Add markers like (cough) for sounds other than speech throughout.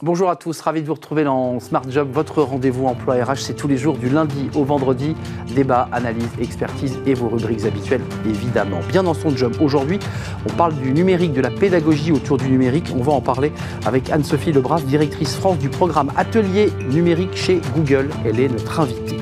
Bonjour à tous, ravi de vous retrouver dans Smart Job, votre rendez-vous emploi RH. C'est tous les jours du lundi au vendredi. Débat, analyse, expertise et vos rubriques habituelles, évidemment. Bien dans son job. Aujourd'hui, on parle du numérique, de la pédagogie autour du numérique. On va en parler avec Anne-Sophie Lebras, directrice France du programme Atelier numérique chez Google. Elle est notre invitée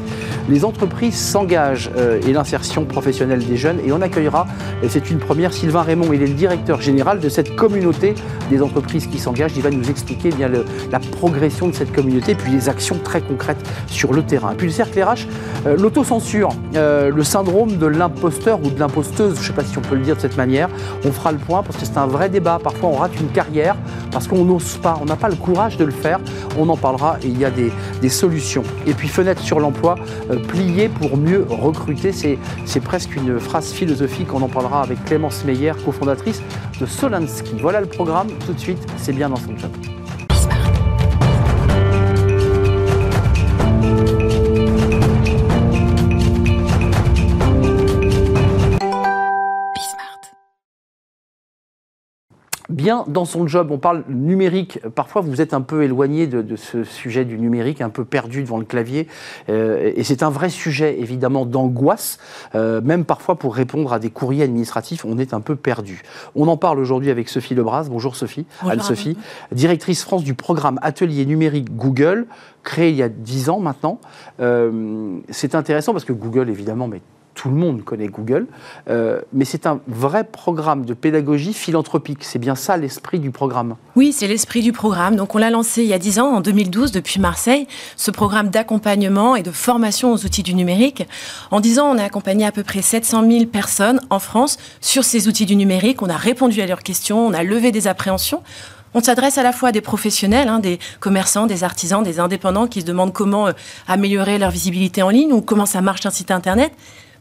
les entreprises s'engagent euh, et l'insertion professionnelle des jeunes. Et on accueillera, c'est une première, Sylvain Raymond, il est le directeur général de cette communauté des entreprises qui s'engagent. Il va nous expliquer eh bien la progression de cette communauté, puis les actions très concrètes sur le terrain. Puis le cercle RH, euh, l'autocensure, euh, le syndrome de l'imposteur ou de l'imposteuse, je ne sais pas si on peut le dire de cette manière. On fera le point parce que c'est un vrai débat. Parfois on rate une carrière parce qu'on n'ose pas, on n'a pas le courage de le faire. On en parlera et il y a des solutions. Et puis fenêtre sur l'emploi, plier pour mieux recruter. C'est presque une phrase philosophique. On en parlera avec Clémence Meyer, cofondatrice de Solansky. Voilà le programme. Tout de suite, c'est bien dans son job. Bien dans son job. On parle numérique. Parfois, vous êtes un peu éloigné de, ce sujet du numérique, un peu perdu devant le clavier. Euh, et c'est un vrai sujet, évidemment, d'angoisse. Euh, même parfois, pour répondre à des courriers administratifs, on est un peu perdu. On en parle aujourd'hui avec Sophie Lebras. Bonjour Sophie. Anne-Sophie. Directrice France du programme Atelier numérique Google, créé il y a 10 ans maintenant. Euh, c'est intéressant parce que Google, évidemment, met tout le monde connaît Google, euh, mais c'est un vrai programme de pédagogie philanthropique. C'est bien ça l'esprit du programme. Oui, c'est l'esprit du programme. Donc on l'a lancé il y a 10 ans, en 2012, depuis Marseille, ce programme d'accompagnement et de formation aux outils du numérique. En 10 ans, on a accompagné à peu près 700 000 personnes en France sur ces outils du numérique. On a répondu à leurs questions, on a levé des appréhensions. On s'adresse à la fois à des professionnels, hein, des commerçants, des artisans, des indépendants qui se demandent comment euh, améliorer leur visibilité en ligne ou comment ça marche un site internet,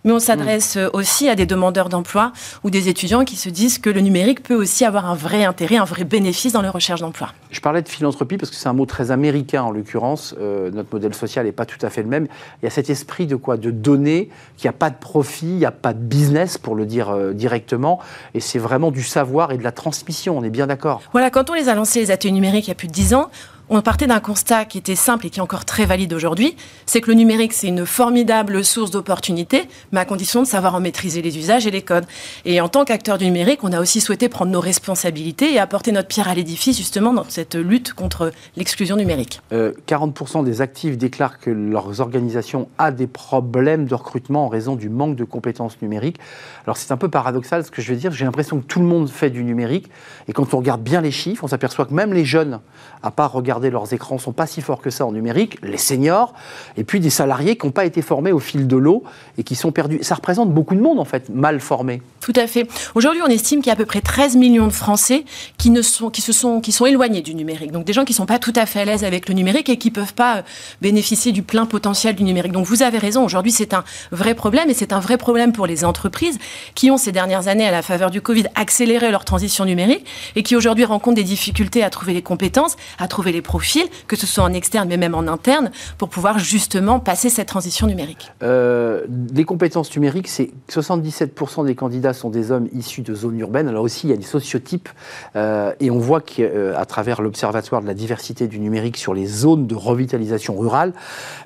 mais on s'adresse mm. aussi à des demandeurs d'emploi ou des étudiants qui se disent que le numérique peut aussi avoir un vrai intérêt, un vrai bénéfice dans leur recherche d'emploi. Je parlais de philanthropie parce que c'est un mot très américain en l'occurrence. Euh, notre modèle social n'est pas tout à fait le même. Il y a cet esprit de quoi? De donner, qu'il n'y a pas de profit, il n'y a pas de business pour le dire euh, directement. Et c'est vraiment du savoir et de la transmission, on est bien d'accord. Voilà, quand on les a lancés, les ateliers numériques, il y a plus de 10 ans, on partait d'un constat qui était simple et qui est encore très valide aujourd'hui, c'est que le numérique, c'est une formidable source d'opportunités, mais à condition de savoir en maîtriser les usages et les codes. Et en tant qu'acteur du numérique, on a aussi souhaité prendre nos responsabilités et apporter notre pierre à l'édifice, justement, dans cette lutte contre l'exclusion numérique. 40% euh, des actifs déclarent que leurs organisations a des problèmes de recrutement en raison du manque de compétences numériques. Alors c'est un peu paradoxal ce que je veux dire, j'ai l'impression que tout le monde fait du numérique, et quand on regarde bien les chiffres, on s'aperçoit que même les jeunes, à part regarder leurs écrans sont pas si forts que ça en numérique, les seniors, et puis des salariés qui n'ont pas été formés au fil de l'eau et qui sont perdus. Ça représente beaucoup de monde, en fait, mal formé. Tout à fait. Aujourd'hui, on estime qu'il y a à peu près 13 millions de Français qui, ne sont, qui, se sont, qui sont éloignés du numérique. Donc des gens qui ne sont pas tout à fait à l'aise avec le numérique et qui ne peuvent pas euh, bénéficier du plein potentiel du numérique. Donc vous avez raison, aujourd'hui c'est un vrai problème et c'est un vrai problème pour les entreprises qui ont ces dernières années, à la faveur du Covid, accéléré leur transition numérique et qui aujourd'hui rencontrent des difficultés à trouver les compétences, à trouver les profils, que ce soit en externe mais même en interne, pour pouvoir justement passer cette transition numérique euh, Les compétences numériques, c'est 77% des candidats sont des hommes issus de zones urbaines. Alors aussi, il y a des sociotypes euh, et on voit qu'à euh, travers l'Observatoire de la diversité du numérique sur les zones de revitalisation rurale,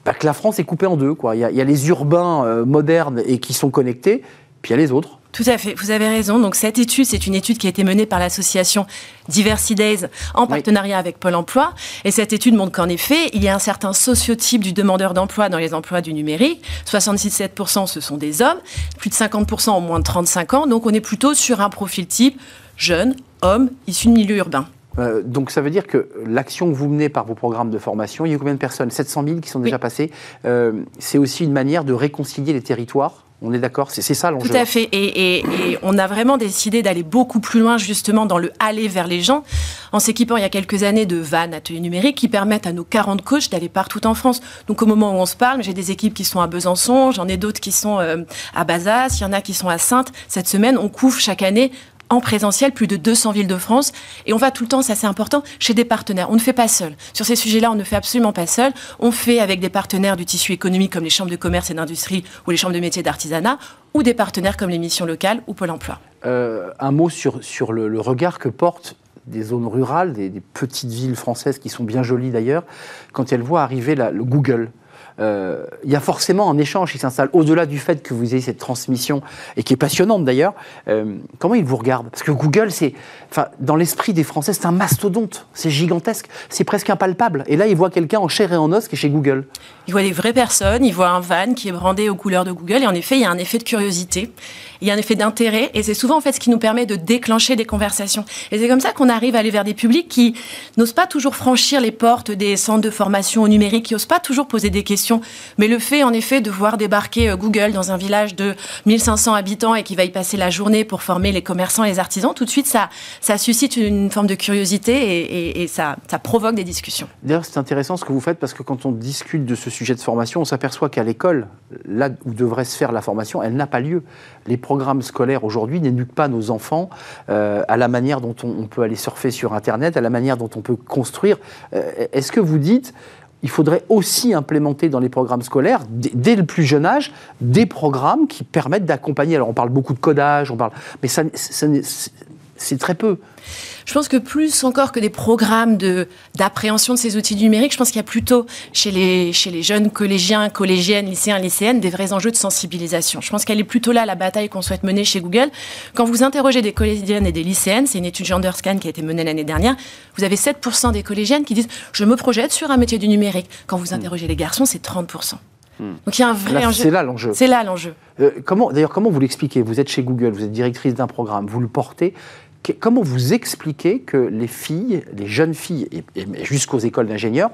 bah, que la France est coupée en deux. Il y a les urbains modernes et qui sont connectés, puis il y a les autres. Tout à fait, vous avez raison. Donc cette étude, c'est une étude qui a été menée par l'association Diversity Days en partenariat avec Pôle Emploi. Et cette étude montre qu'en effet, il y a un certain sociotype du demandeur d'emploi dans les emplois du numérique. 77% ce sont des hommes, plus de 50% ont moins de 35 ans. Donc on est plutôt sur un profil type jeune, homme, issu de milieu urbain. Euh, donc ça veut dire que l'action que vous menez par vos programmes de formation, il y a combien de personnes? 700 000 qui sont déjà passées. Euh, c'est aussi une manière de réconcilier les territoires? On est d'accord, c'est ça l'enjeu. Tout à fait. Et, on a vraiment décidé d'aller beaucoup plus loin justement dans le aller vers les gens, en s'équipant il y a quelques années de vannes ateliers numériques qui permettent à nos 40 coachs d'aller partout en France. Donc au moment où on se parle, j'ai des équipes qui sont à Besançon, j'en ai d'autres qui sont euh, à Bazas, il y en a qui sont à Sainte. Cette semaine, on couvre chaque année en présentiel plus de 200 villes de France. Et on va tout le temps, ça c'est important, chez des partenaires. On ne fait pas seul. Sur ces sujets-là, on ne fait absolument pas seul. On fait avec des partenaires du tissu économique comme les chambres de commerce et d'industrie ou les chambres de métiers d'artisanat ou des partenaires comme les missions locales ou Pôle emploi. Euh, un mot sur, sur le, regard que portent des zones rurales, des, petites villes françaises qui sont bien jolies d'ailleurs, quand elles voient arriver le Google, euh, il y a forcément un échange qui s'installe. Au-delà du fait que vous ayez cette transmission, et qui est passionnante d'ailleurs, euh, comment ils vous regardent? Parce que Google, c'est, enfin, dans l'esprit des Français, c'est un mastodonte, c'est gigantesque, c'est presque impalpable. Et là, ils voient quelqu'un en chair et en os qui est chez Google. Ils voient des vraies personnes, ils voient un van qui est brandé aux couleurs de Google, et en effet, il y a un effet de curiosité, il y a un effet d'intérêt, et c'est souvent en fait ce qui nous permet de déclencher des conversations. Et c'est comme ça qu'on arrive à aller vers des publics qui n'osent pas toujours franchir les portes des centres de formation au numérique, qui n'osent pas toujours poser des questions mais le fait, en effet, de voir débarquer euh, Google dans un village de 1500 habitants et qui va y passer la journée pour former les commerçants et les artisans, tout de suite, ça, ça suscite une forme de curiosité et, ça, provoque des discussions. D'ailleurs, c'est intéressant ce que vous faites parce que quand on discute de ce sujet de formation, on s'aperçoit qu'à l'école, là où devrait se faire la formation, elle n'a pas lieu. Les programmes scolaires aujourd'hui n'éduquent pas nos enfants euh, à la manière dont on, peut aller surfer sur Internet, à la manière dont on peut construire. Euh, est-ce que vous dites il faudrait aussi implémenter dans les programmes scolaires, dès le plus jeune âge, des programmes qui permettent d'accompagner. Alors on parle beaucoup de codage, on parle, mais ça, c'est très peu. Je pense que plus encore que des programmes d'appréhension de ces outils numériques, je pense qu'il y a plutôt chez les, chez les jeunes collégiens, collégiennes, lycéens, lycéennes, des vrais enjeux de sensibilisation. Je pense qu'elle est plutôt là la bataille qu'on souhaite mener chez Google. Quand vous interrogez des collégiennes et des lycéennes, c'est une étude Genderscan qui a été menée l'année dernière, vous avez 7% des collégiennes qui disent Je me projette sur un métier du numérique. Quand vous interrogez les garçons, c'est 30%. Hmm. Donc il y a un vrai enjeu. C'est là l'enjeu. C'est là l'enjeu. Euh, comment, d'ailleurs, comment vous l'expliquez? Vous êtes chez Google, vous êtes directrice d'un programme, vous le portez comment vous expliquez que les filles, les jeunes filles, et, jusqu'aux écoles d'ingénieurs,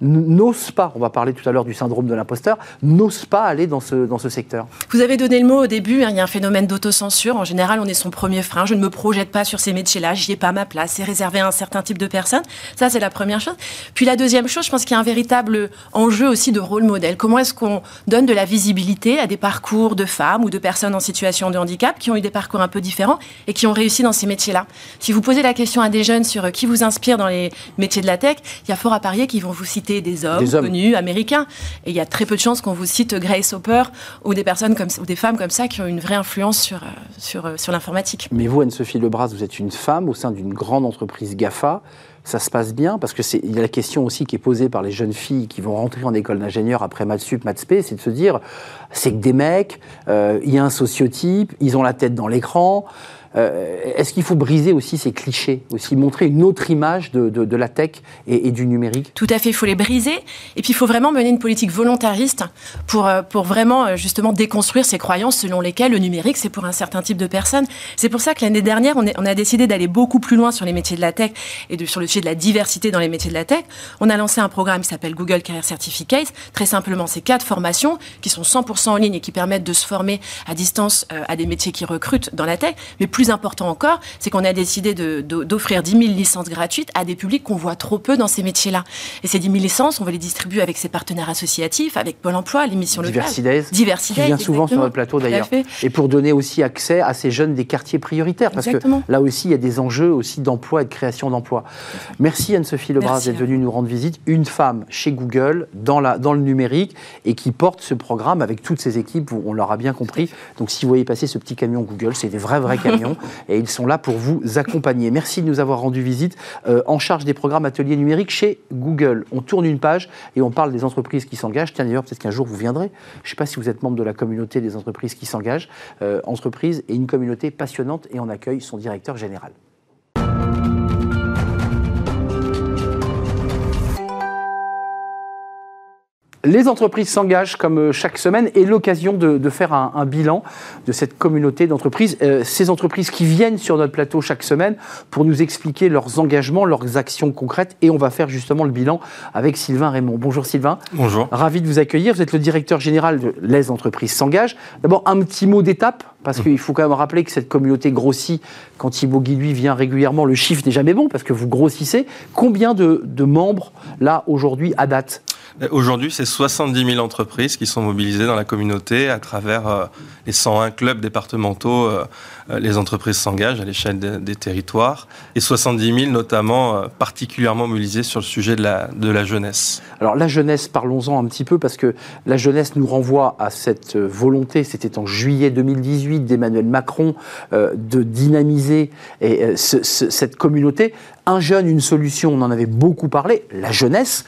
n'osent pas, on va parler tout à l'heure du syndrome de l'imposteur, n'osent pas aller dans ce, dans ce secteur Vous avez donné le mot au début, hein, il y a un phénomène d'autocensure. En général, on est son premier frein. Je ne me projette pas sur ces métiers-là, j'y ai pas ma place, c'est réservé à un certain type de personnes. Ça, c'est la première chose. Puis la deuxième chose, je pense qu'il y a un véritable enjeu aussi de rôle modèle. Comment est-ce qu'on donne de la visibilité à des parcours de femmes ou de personnes en situation de handicap qui ont eu des parcours un peu différents et qui ont réussi dans ces métiers-là? Si vous posez la question à des jeunes sur euh, qui vous inspire dans les métiers de la tech, il y a fort à parier qu'ils vont vous citer des hommes, connus, américains. Et il y a très peu de chances qu'on vous cite Grace Hopper ou des personnes comme ou des femmes comme ça qui ont une vraie influence sur, euh, sur, euh, sur l'informatique. Mais vous, Anne-Sophie Lebras, vous êtes une femme au sein d'une grande entreprise GAFA ça se passe bien Parce qu'il y a la question aussi qui est posée par les jeunes filles qui vont rentrer en école d'ingénieur après maths sup, maths c'est de se dire, c'est que des mecs, euh, il y a un sociotype, ils ont la tête dans l'écran, euh, est-ce qu'il faut briser aussi ces clichés, aussi montrer une autre image de, la tech et, du numérique? Tout à fait, il faut les briser. Et puis il faut vraiment mener une politique volontariste pour, euh, pour vraiment euh, justement déconstruire ces croyances selon lesquelles le numérique, c'est pour un certain type de personnes. C'est pour ça que l'année dernière, on, a décidé d'aller beaucoup plus loin sur les métiers de la tech et de, sur le sujet de la diversité dans les métiers de la tech. On a lancé un programme qui s'appelle Google Career Certificate. Très simplement, c'est quatre formations qui sont 100% en ligne et qui permettent de se former à distance à des métiers qui recrutent dans la tech. Mais plus important encore, c'est qu'on a décidé d'offrir 10 000 licences gratuites à des publics qu'on voit trop peu dans ces métiers-là. Et ces 10 000 licences, on va les distribuer avec ses partenaires associatifs, avec Pôle emploi, l'émission locale. Diversité. Qui vient souvent sur notre plateau d'ailleurs. Et pour donner aussi accès à ces jeunes des quartiers prioritaires. Parce que là aussi, il y a des enjeux aussi d'emploi et de création d'emploi. Merci Anne-Sophie Lebras d'être venue nous rendre visite. Une femme chez Google, dans, la, dans le numérique, et qui porte ce programme avec toutes ses équipes, on l'aura bien compris. Donc si vous voyez passer ce petit camion Google, c'est des vrais, vrais (laughs) camions et ils sont là pour vous accompagner. Merci de nous avoir rendu visite euh, en charge des programmes ateliers numériques chez Google. On tourne une page et on parle des entreprises qui s'engagent. Tiens d'ailleurs, peut-être qu'un jour vous viendrez. Je ne sais pas si vous êtes membre de la communauté des entreprises qui s'engagent. Euh, entreprise et une communauté passionnante et on accueille son directeur général. Les entreprises s'engagent comme euh, chaque semaine et l'occasion de, faire un, bilan de cette communauté d'entreprises. Euh, ces entreprises qui viennent sur notre plateau chaque semaine pour nous expliquer leurs engagements, leurs actions concrètes et on va faire justement le bilan avec Sylvain Raymond. Bonjour Sylvain. Bonjour. Ravi de vous accueillir. Vous êtes le directeur général de Les entreprises s'engagent. D'abord un petit mot d'étape parce qu'il faut quand même rappeler que cette communauté grossit. Quand Thibaut Guilluy vient régulièrement, le chiffre n'est jamais bon parce que vous grossissez. Combien de, de membres là aujourd'hui à date? Aujourd'hui, c'est 70 000 entreprises qui sont mobilisées dans la communauté à travers euh, les 101 clubs départementaux. Euh, euh, les entreprises s'engagent à l'échelle des territoires et 70 000 notamment particulièrement mobilisées sur le sujet de la, jeunesse. Alors la jeunesse, parlons-en un petit peu parce que la jeunesse nous renvoie à cette volonté, c'était en juillet 2018 d'Emmanuel Macron, de dynamiser et, cette communauté. Un jeune, une solution, on en avait beaucoup parlé, la jeunesse.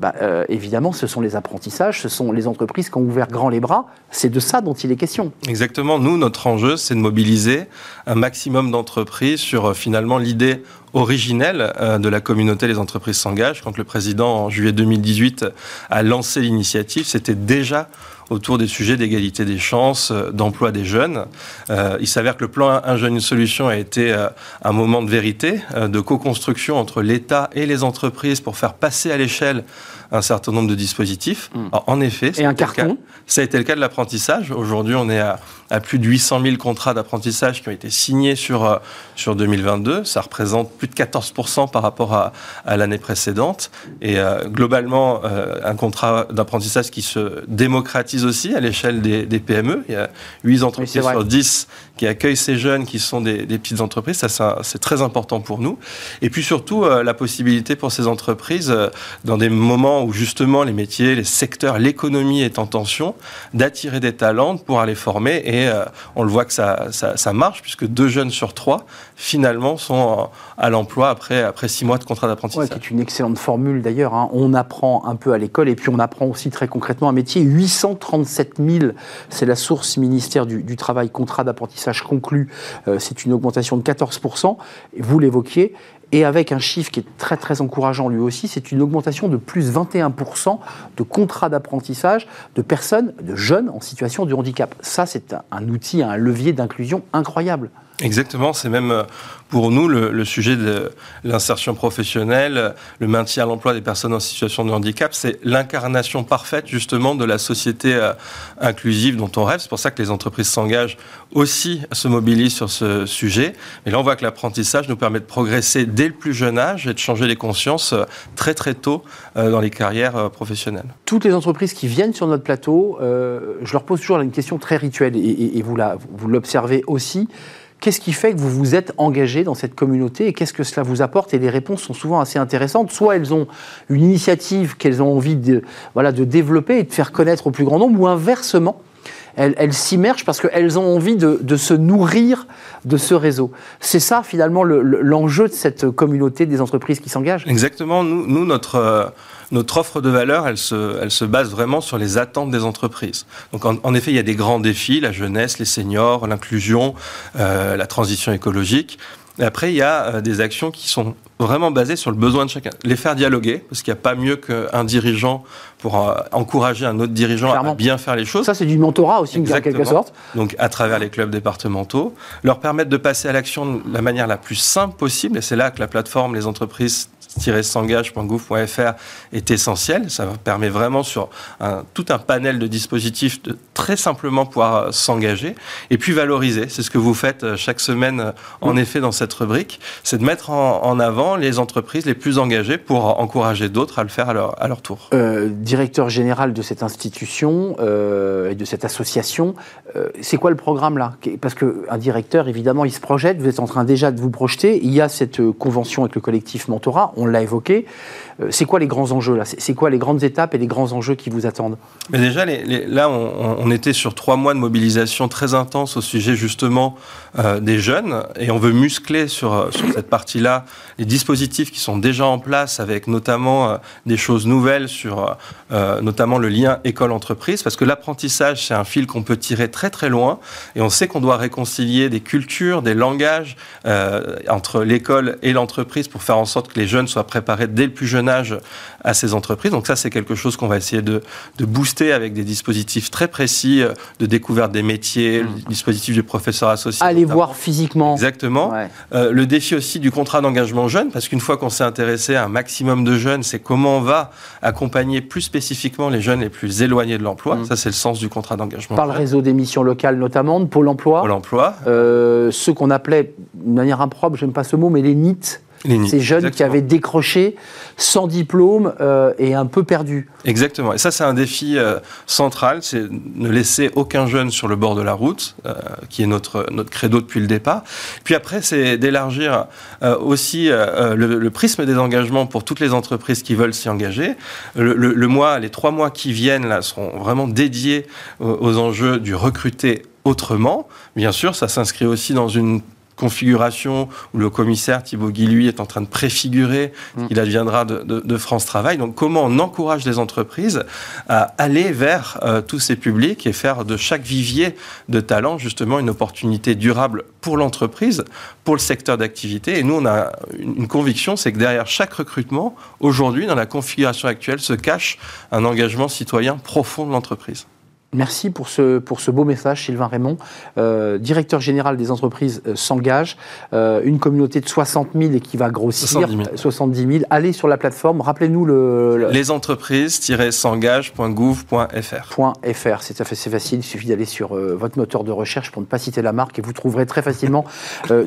Bah, euh, évidemment, ce sont les apprentissages, ce sont les entreprises qui ont ouvert grand les bras. C'est de ça dont il est question. Exactement. Nous, notre enjeu, c'est de mobiliser un maximum d'entreprises sur euh, finalement l'idée originelle euh, de la communauté Les entreprises s'engagent. Quand le président, en juillet 2018, a lancé l'initiative, c'était déjà autour des sujets d'égalité des chances, d'emploi des jeunes. il s'avère que le plan Un jeune, une solution a été un moment de vérité, de co-construction entre l'État et les entreprises pour faire passer à l'échelle un certain nombre de dispositifs. Hmm. en effet, et un carton? ça a été le cas de l'apprentissage. Aujourd'hui, on est à, plus de 800 000 contrats d'apprentissage qui ont été signés sur, euh, sur 2022. Ça représente plus de 14 par rapport à, à l'année précédente. Et euh, globalement, euh, un contrat d'apprentissage qui se démocratise aussi à l'échelle des, des, PME. Il y a 8 entreprises sur 10 qui accueillent ces jeunes qui sont des, des petites entreprises. Ça, c'est très important pour nous. Et puis surtout, la possibilité pour ces entreprises, dans des moments où justement les métiers, les secteurs, l'économie est en tension, d'attirer des talents pour aller former. Et euh, on le voit que ça, ça, marche, puisque deux jeunes sur trois, finalement, sont à l'emploi après, après six mois de contrat d'apprentissage. Ouais, c'est une excellente formule d'ailleurs. Hein. On apprend un peu à l'école et puis on apprend aussi très concrètement un métier. 837 000, c'est la source ministère du, Travail, contrat d'apprentissage conclu. Euh, c'est une augmentation de 14 Vous l'évoquiez et avec un chiffre qui est très très encourageant lui aussi, c'est une augmentation de plus 21% de contrats d'apprentissage de personnes, de jeunes en situation de handicap. Ça, c'est un outil, un levier d'inclusion incroyable. Exactement, c'est même euh, pour nous le, sujet de l'insertion professionnelle, le maintien à l'emploi des personnes en situation de handicap, c'est l'incarnation parfaite justement de la société euh, inclusive dont on rêve. C'est pour ça que les entreprises s'engagent aussi, se mobilisent sur ce sujet. Et là, on voit que l'apprentissage nous permet de progresser dès le plus jeune âge et de changer les consciences euh, très très tôt dans les carrières professionnelles. Toutes les entreprises qui viennent sur notre plateau, je leur pose toujours une question très rituelle et, et vous l'observez aussi. Qu'est-ce qui fait que vous vous êtes engagé dans cette communauté et qu'est-ce que cela vous apporte? Et les réponses sont souvent assez intéressantes. Soit elles ont une initiative qu'elles ont envie de, voilà, de développer et de faire connaître au plus grand nombre, ou inversement, elles, s'immergent parce qu'elles ont envie de, se nourrir de ce réseau. C'est ça finalement l'enjeu de cette communauté des entreprises qui s'engagent? Exactement. Nous, nous notre... Notre offre de valeur, elle se, elle se base vraiment sur les attentes des entreprises. Donc en, effet, il y a des grands défis, la jeunesse, les seniors, l'inclusion, euh, la transition écologique. Et après, il y a euh, des actions qui sont vraiment basées sur le besoin de chacun. Les faire dialoguer, parce qu'il n'y a pas mieux qu'un dirigeant pour euh, encourager un autre dirigeant à bien faire les choses. Ça, c'est du mentorat aussi, en quelque sorte. Donc, à travers les clubs départementaux, leur permettre de passer à l'action de la manière la plus simple possible. Et c'est là que la plateforme, les entreprises s'engage.gouv.fr est essentiel. Ça permet vraiment sur un, tout un panel de dispositifs de très simplement pouvoir euh, s'engager et puis valoriser. C'est ce que vous faites euh, chaque semaine euh, en effet dans cette rubrique. C'est de mettre en, avant les entreprises les plus engagées pour encourager d'autres à le faire à leur, à leur tour. directeur général de cette institution et de cette association, c'est quoi le programme là? Parce qu'un directeur, évidemment, il se projette, vous êtes en train déjà de vous projeter. Il y a cette convention avec le collectif Mentorat on l'a évoqué. Euh, c'est quoi les grands enjeux là? C'est quoi les grandes étapes et les grands enjeux qui vous attendent? Mais Déjà, là, on, était sur trois mois de mobilisation très intense au sujet justement euh, des jeunes. Et on veut muscler sur, euh, sur cette partie-là les dispositifs qui sont déjà en place avec notamment des choses nouvelles sur notamment le lien école-entreprise. Parce que l'apprentissage, c'est un fil qu'on peut tirer très très loin. Et on sait qu'on doit réconcilier des cultures, des langages entre l'école et l'entreprise pour faire en sorte que les jeunes soient préparés dès le plus jeune âge à ces entreprises. Donc ça, c'est quelque chose qu'on va essayer de, booster avec des dispositifs très précis euh, de découverte des métiers, mmh. le dispositif du professeur associé. Aller voir physiquement. Exactement. Euh, le défi aussi du contrat d'engagement jeune, parce qu'une fois qu'on s'est intéressé à un maximum de jeunes, c'est comment on va accompagner plus spécifiquement les jeunes les plus éloignés de l'emploi. Mmh. Ça, c'est le sens du contrat d'engagement. Par le réseau des missions locales notamment, de Pôle emploi. Pôle emploi. Euh, ceux qu'on appelait, de manière impropre, j'aime pas ce mot, mais les NIT Ces jeunes qui avaient décroché sans diplôme euh, et un peu perdus. Exactement. Et ça, c'est un défi euh, central, c'est ne laisser aucun jeune sur le bord de la route, euh, qui est notre, notre credo depuis le départ. Puis après, c'est d'élargir aussi le, prisme des engagements pour toutes les entreprises qui veulent s'y engager. Le, mois, les trois mois qui viennent là seront vraiment dédiés aux enjeux du recruter autrement. Bien sûr, ça s'inscrit aussi dans une configuration où le commissaire Thibaut Guy, est en train de préfigurer ce mm. qu'il adviendra de, France Travail. Donc comment on encourage les entreprises à aller vers euh, tous ces publics et faire de chaque vivier de talent justement une opportunité durable pour l'entreprise, pour le secteur d'activité? Et nous, on a une conviction, c'est que derrière chaque recrutement, aujourd'hui, dans la configuration actuelle, se cache un engagement citoyen profond de l'entreprise. Merci pour ce, pour ce beau message, Sylvain Raymond. Euh, directeur général des entreprises euh, s'engage. Euh, une communauté de 60 000 et qui va grossir. 70 000. Allez sur la plateforme. Rappelez-nous le. Les entreprises-s'engage.gouv.fr. .fr. C'est assez facile. Il suffit d'aller sur votre moteur de recherche pour ne pas citer la marque et vous trouverez très facilement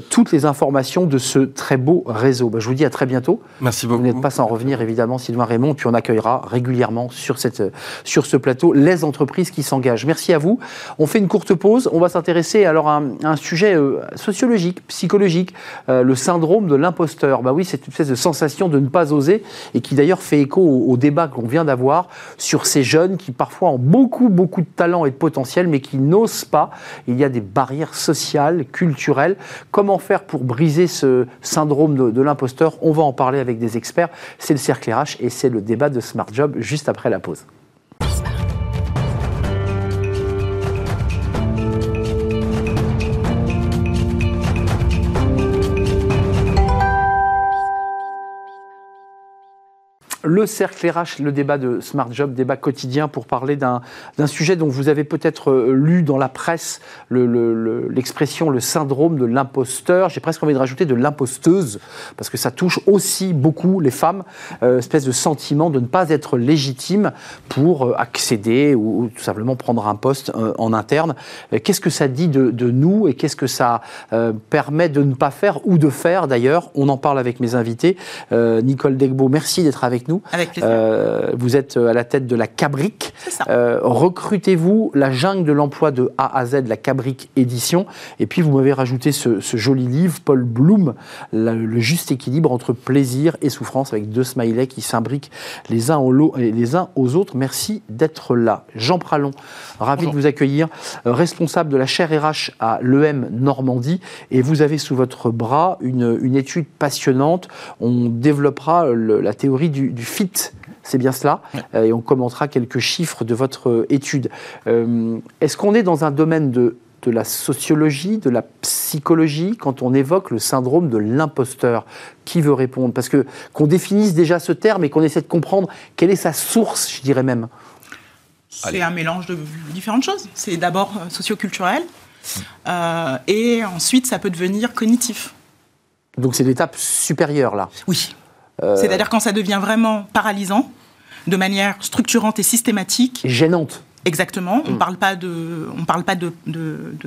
toutes les informations de ce très beau réseau. Bah, je vous dis à très bientôt. Merci beaucoup. Vous n'êtes pas sans revenir, évidemment, Sylvain Raymond. Puis on accueillera régulièrement sur, cette, sur ce plateau les entreprises qui Merci à vous. On fait une courte pause. On va s'intéresser alors à un, sujet euh, sociologique, psychologique, euh, le syndrome de l'imposteur. Bah oui, cette espèce de sensation de ne pas oser et qui d'ailleurs fait écho au, débat qu'on vient d'avoir sur ces jeunes qui parfois ont beaucoup, beaucoup de talent et de potentiel, mais qui n'osent pas. Il y a des barrières sociales, culturelles. Comment faire pour briser ce syndrome de, de l'imposteur? On va en parler avec des experts. C'est le cercle RH et c'est le débat de Smart Job juste après la pause. Le cercle RH, le débat de Smart Job, débat quotidien pour parler d'un sujet dont vous avez peut-être euh, lu dans la presse l'expression le, syndrome de l'imposteur. J'ai presque envie de rajouter de l'imposteuse, parce que ça touche aussi beaucoup les femmes, euh, espèce de sentiment de ne pas être légitime pour euh, accéder ou, tout simplement prendre un poste en interne. qu'est-ce que ça dit de, nous et qu'est-ce que ça permet de ne pas faire ou de faire d'ailleurs? On en parle avec mes invités. Nicole Degbo, merci d'être avec nous. Avec. Euh, vous êtes euh, à la tête de la Cabrique. Euh, recrutez-vous la jungle de l'emploi de A à Z, la Cabrique édition. Et puis vous m'avez rajouté ce, joli livre, Paul Bloom, le juste équilibre entre plaisir et souffrance, avec deux smileys qui s'imbriquent les uns, les uns aux autres. Merci d'être là. Jean Pralon, ravi de vous accueillir, responsable de la chaire RH à l'EM Normandie. Et vous avez sous votre bras une, une étude passionnante. On développera la théorie du, du fit. C'est bien cela. Euh, et on commentera quelques chiffres de votre euh, étude. Euh, est-ce qu'on est dans un domaine de, de la sociologie, de la psychologie, quand on évoque le syndrome de l'imposteur? Qui veut répondre? Parce que qu'on définisse déjà ce terme et qu'on essaie de comprendre quelle est sa source, je dirais même. C'est un mélange de différentes choses. C'est d'abord socioculturel, et ensuite ça peut devenir cognitif. Donc c'est l'étape supérieure là. Oui. Euh, C'est-à-dire quand ça devient vraiment paralysant, de manière structurante et systématique. gênante. Exactement. On ne mm. parle pas de, on parle pas de,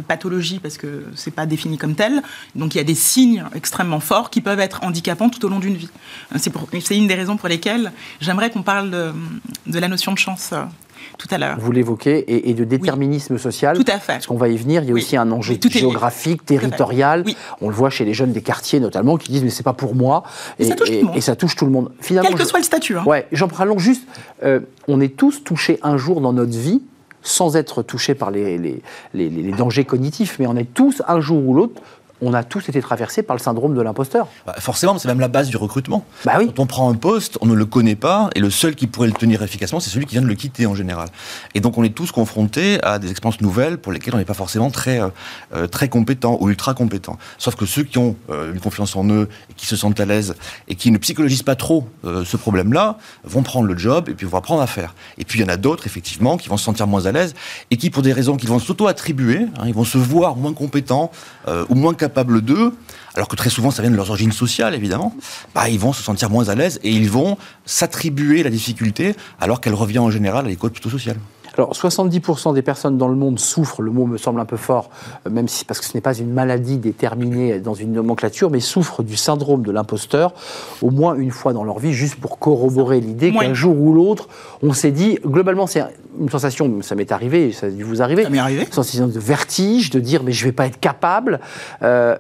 pathologie parce que c'est pas défini comme tel. Donc il y a des signes extrêmement forts qui peuvent être handicapants tout au long d'une vie. C'est une des raisons pour lesquelles j'aimerais qu'on parle de, la notion de chance tout à l'heure. Vous l'évoquez, et, de déterminisme social. Tout à fait. Parce qu'on va y venir, il y a aussi un enjeu géographique, territorial. On le voit chez les jeunes des quartiers notamment, qui disent mais c'est pas pour moi. Et, ça touche tout le monde. Et ça touche tout le monde. Finalement, Quel que soit le statut. Hein. Ouais, Pralong, juste, euh, on est tous touchés un jour dans notre vie sans être touchés par les, les, les, dangers cognitifs, mais on est tous un jour ou l'autre on a tous été traversés par le syndrome de l'imposteur. Bah, forcément, c'est même la base du recrutement. Bah oui. Quand on prend un poste, on ne le connaît pas, et le seul qui pourrait le tenir efficacement, c'est celui qui vient de le quitter en général. Et donc on est tous confrontés à des expériences nouvelles pour lesquelles on n'est pas forcément très, euh, euh, très compétent ou ultra compétent. Sauf que ceux qui ont euh, une confiance en eux, et qui se sentent à l'aise, et qui ne psychologisent pas trop ce problème-là, vont prendre le job et puis vont apprendre à faire. Et puis il y en a d'autres, effectivement, qui vont se sentir moins à l'aise, et qui, pour des raisons qu'ils vont s'auto-attribuer, hein, ils vont se voir moins compétents ou moins capables d'eux, alors que très souvent ça vient de leurs origines sociales évidemment, bah, ils vont se sentir moins à l'aise et ils vont s'attribuer la difficulté alors qu'elle revient en général à l'école plutôt sociale. Alors 70% des personnes dans le monde souffrent, le mot me semble un peu fort, euh, même si parce que ce n'est pas une maladie déterminée dans une nomenclature, mais souffrent du syndrome de l'imposteur au moins une fois dans leur vie, juste pour corroborer l'idée qu'un jour ou l'autre, on s'est dit, globalement c'est une sensation, ça m'est arrivé, ça a dû vous arriver, Ça m'est arrivé. une sensation de vertige, de dire mais je vais pas être capable. Euh,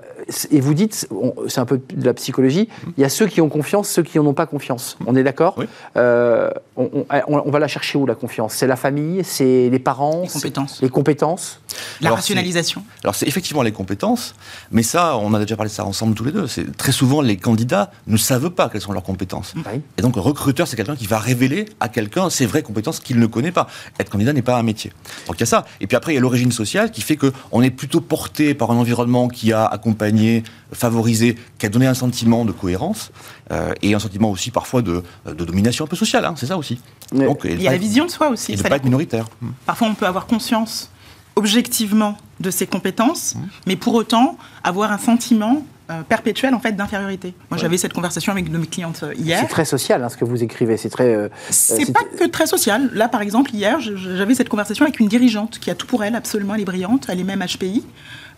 et vous dites, c'est un peu de la psychologie, il y a ceux qui ont confiance, ceux qui n'en ont pas confiance. On est d'accord? Oui. Euh, on, on- on va la chercher où la confiance? C'est la famille, c'est les parents, Les compétences. les compétences. La Alors, rationalisation. Alors c'est effectivement les compétences, mais ça, on a déjà parlé de ça ensemble tous les deux. C'est très souvent les candidats ne savent pas quelles sont leurs compétences. Oui. Et donc le recruteur, c'est quelqu'un qui va révéler à quelqu'un ses vraies compétences qu'il ne connaît pas. Être candidat n'est pas un métier. Donc il y a ça. Et puis après, il y a l'origine sociale qui fait qu'on est plutôt porté par un environnement qui a accompagné, favorisé, qui a donné un sentiment de cohérence euh, et un sentiment aussi parfois de, de domination un peu sociale. hein, c'est ça aussi. Mais Donc, et Il y a la vision de soi aussi. Et de Ça pas être minoritaire. Parfois, on peut avoir conscience objectivement de ses compétences, Mmh. mais pour autant avoir un sentiment euh, perpétuel en fait d'infériorité. Moi, j'avais cette conversation avec une de mes clientes euh, hier. C'est très social hein, ce que vous écrivez. C'est très. euh, C'est pas que très social. Là, par exemple, hier, j'avais cette conversation avec une dirigeante qui a tout pour elle, absolument, elle est brillante, elle est même HPI.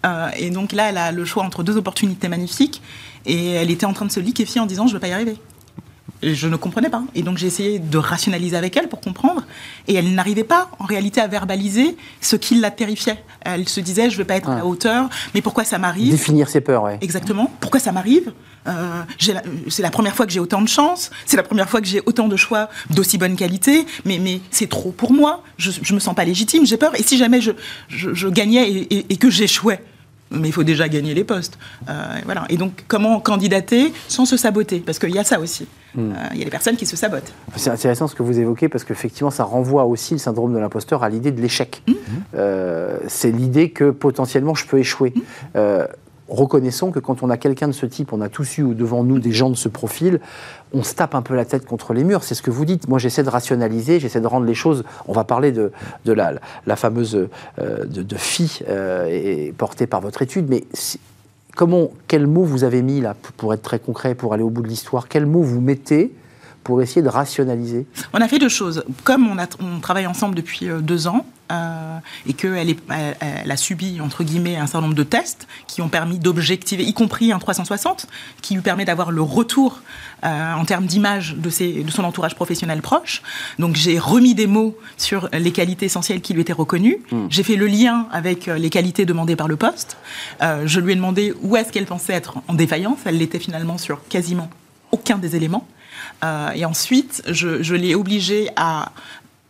Euh, et donc là, elle a le choix entre deux opportunités magnifiques. Et elle était en train de se liquéfier en disant Je ne vais pas y arriver. Et je ne comprenais pas. Et donc j'ai essayé de rationaliser avec elle pour comprendre. Et elle n'arrivait pas, en réalité, à verbaliser ce qui la terrifiait. Elle se disait Je ne vais pas être à la hauteur, mais pourquoi ça m'arrive? Définir ses peurs, ouais. Exactement. Pourquoi ça m'arrive? Euh, C'est la première fois que j'ai autant de chance. C'est la première fois que j'ai autant de choix d'aussi bonne qualité. Mais, mais c'est trop pour moi. Je, je me sens pas légitime. J'ai peur. Et si jamais je, je, je gagnais et, et- et que j'échouais mais il faut déjà gagner les postes. Euh, voilà. Et donc, comment candidater sans se saboter? Parce qu'il y a ça aussi. Euh, Il y a des personnes qui se sabotent. C'est intéressant ce que vous évoquez parce qu'effectivement, ça renvoie aussi le syndrome de l'imposteur à l'idée de l'échec. Euh, c'est l'idée que potentiellement je peux échouer. Euh, reconnaissons que quand on a quelqu'un de ce type, on a tous eu devant nous des gens de ce profil, on se tape un peu la tête contre les murs. C'est ce que vous dites. Moi, j'essaie de rationaliser, j'essaie de rendre les choses. On va parler de, de la, la fameuse euh, de, fille euh, et- portée par votre étude, mais comment, quel mot vous avez mis là pour être très concret, pour aller au bout de l'histoire? Quel mot vous mettez pour essayer de rationaliser On a fait deux choses. Comme on, a, on travaille ensemble depuis euh, deux ans euh, et qu'elle elle, elle a subi, entre guillemets, un certain nombre de tests qui ont permis d'objectiver, y compris un 360, qui lui permet d'avoir le retour euh, en termes d'image de, ses- de son entourage professionnel proche. Donc j'ai remis des mots sur les qualités essentielles qui lui étaient reconnues. J'ai fait le lien avec les qualités demandées par le poste. Euh, je lui ai demandé où est-ce qu'elle pensait être en défaillance. Elle l'était finalement sur quasiment aucun des éléments. Euh, et ensuite, je, je l'ai obligée à,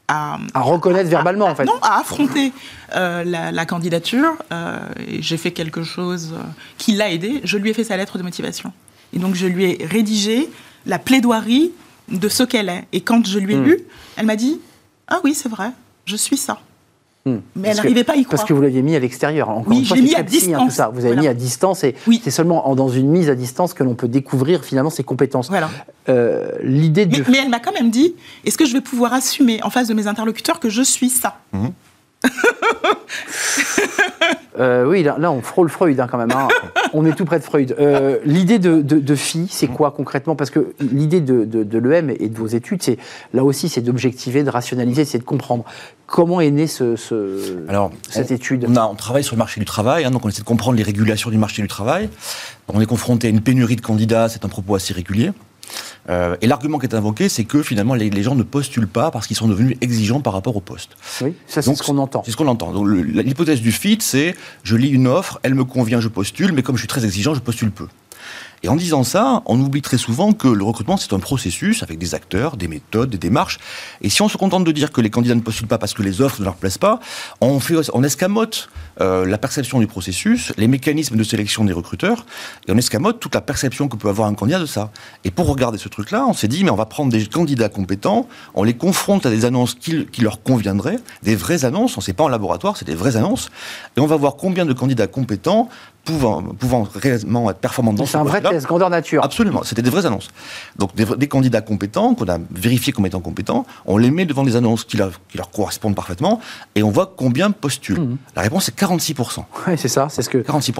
à, À reconnaître verbalement, en fait. Non, à affronter euh, la, la candidature. euh, j'ai fait quelque chose euh, qui l'a aidé. Je lui ai fait sa lettre de motivation. Et donc, je lui ai rédigé la plaidoirie de ce qu'elle est. Et quand je lui ai Hmm. lu, elle m'a dit Ah oui, c'est vrai, je suis ça. Hmm. Mais Parce elle n'arrivait pas à y croire. Parce que vous l'aviez mis à l'extérieur. Encore Oui, une fois, je l'ai c'est mis à hein, tout distance. ça. Vous avez Voilà. mis à distance et Oui. c'est seulement en- dans une mise à distance que l'on peut découvrir finalement ses compétences. Voilà. Euh, L'idée de... Mais, mais elle m'a quand même dit Est-ce que je vais pouvoir assumer en face de mes interlocuteurs que je suis ça? Euh, oui, là, là, on frôle Freud hein, quand même. hein. (laughs) on est tout près de Freud. Euh, l'idée de, de, c'est quoi concrètement? Parce que l'idée de, de, de l'EM et de vos études, c'est là aussi, c'est d'objectiver, de rationaliser, c'est de comprendre. Comment est née ce, ce- Alors, cette on- étude? On, a, on travaille sur le marché du travail, hein, donc on essaie de comprendre les régulations du marché du travail. On est confronté à une pénurie de candidats, c'est un propos assez régulier. Euh, et l'argument qui est invoqué, c'est que finalement les, les gens ne postulent pas parce qu'ils sont devenus exigeants par rapport au poste. Oui, ça c'est ce qu'on entend. C'est ce qu'on entend. Donc, L'hypothèse du fit, c'est je lis une offre, elle me convient, je postule, mais comme je suis très exigeant, je postule peu. Et en disant ça, on oublie très souvent que le recrutement, c'est un processus avec des acteurs, des méthodes, des démarches. Et si on se contente de dire que les candidats ne postulent pas parce que les offres ne leur plaisent pas, on, fait, on escamote euh, la perception du processus, les mécanismes de sélection des recruteurs, et on escamote toute la perception que peut avoir un candidat de ça. Et pour regarder ce truc-là, on s'est dit, mais on va prendre des candidats compétents, on les confronte à des annonces qui, qui leur conviendraient, des vraies annonces, on ne sait pas en laboratoire, c'est des vraies annonces, et on va voir combien de candidats compétents pouvant, pouvant réellement être performants dans ce C'est un vrai test, grandeur nature. Absolument, c'était des vraies annonces. Donc des, des candidats compétents, qu'on a vérifiés comme étant compétents, on les met devant des annonces qui leur, qui leur correspondent parfaitement, et on voit combien postulent. Mhm. La réponse est 46%. Ouais, c'est ça, c'est ce que. 46%.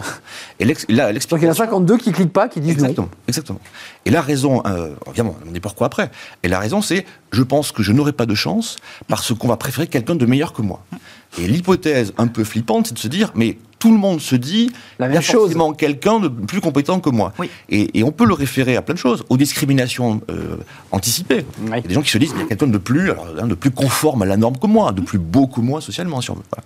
Et l'ex- là, Donc il y en a l'explication... 52 qui cliquent pas, qui disent Exactement, exactement. Et la raison, euh, évidemment, on dit pourquoi après? Et la raison, c'est, je pense que je n'aurai pas de chance parce qu'on va préférer quelqu'un de meilleur que moi. Et l'hypothèse un peu flippante, c'est de se dire, mais tout le monde se dit, La il y a forcément quelqu'un de plus compétent que moi. Oui. Et, et on peut le référer à plein de choses, aux discriminations euh, anticipées. Oui. Il y a des gens qui se disent, il y a quelqu'un de plus, alors, hein, de plus conforme à la norme que moi, de plus beau que moi socialement, si on veut. Voilà.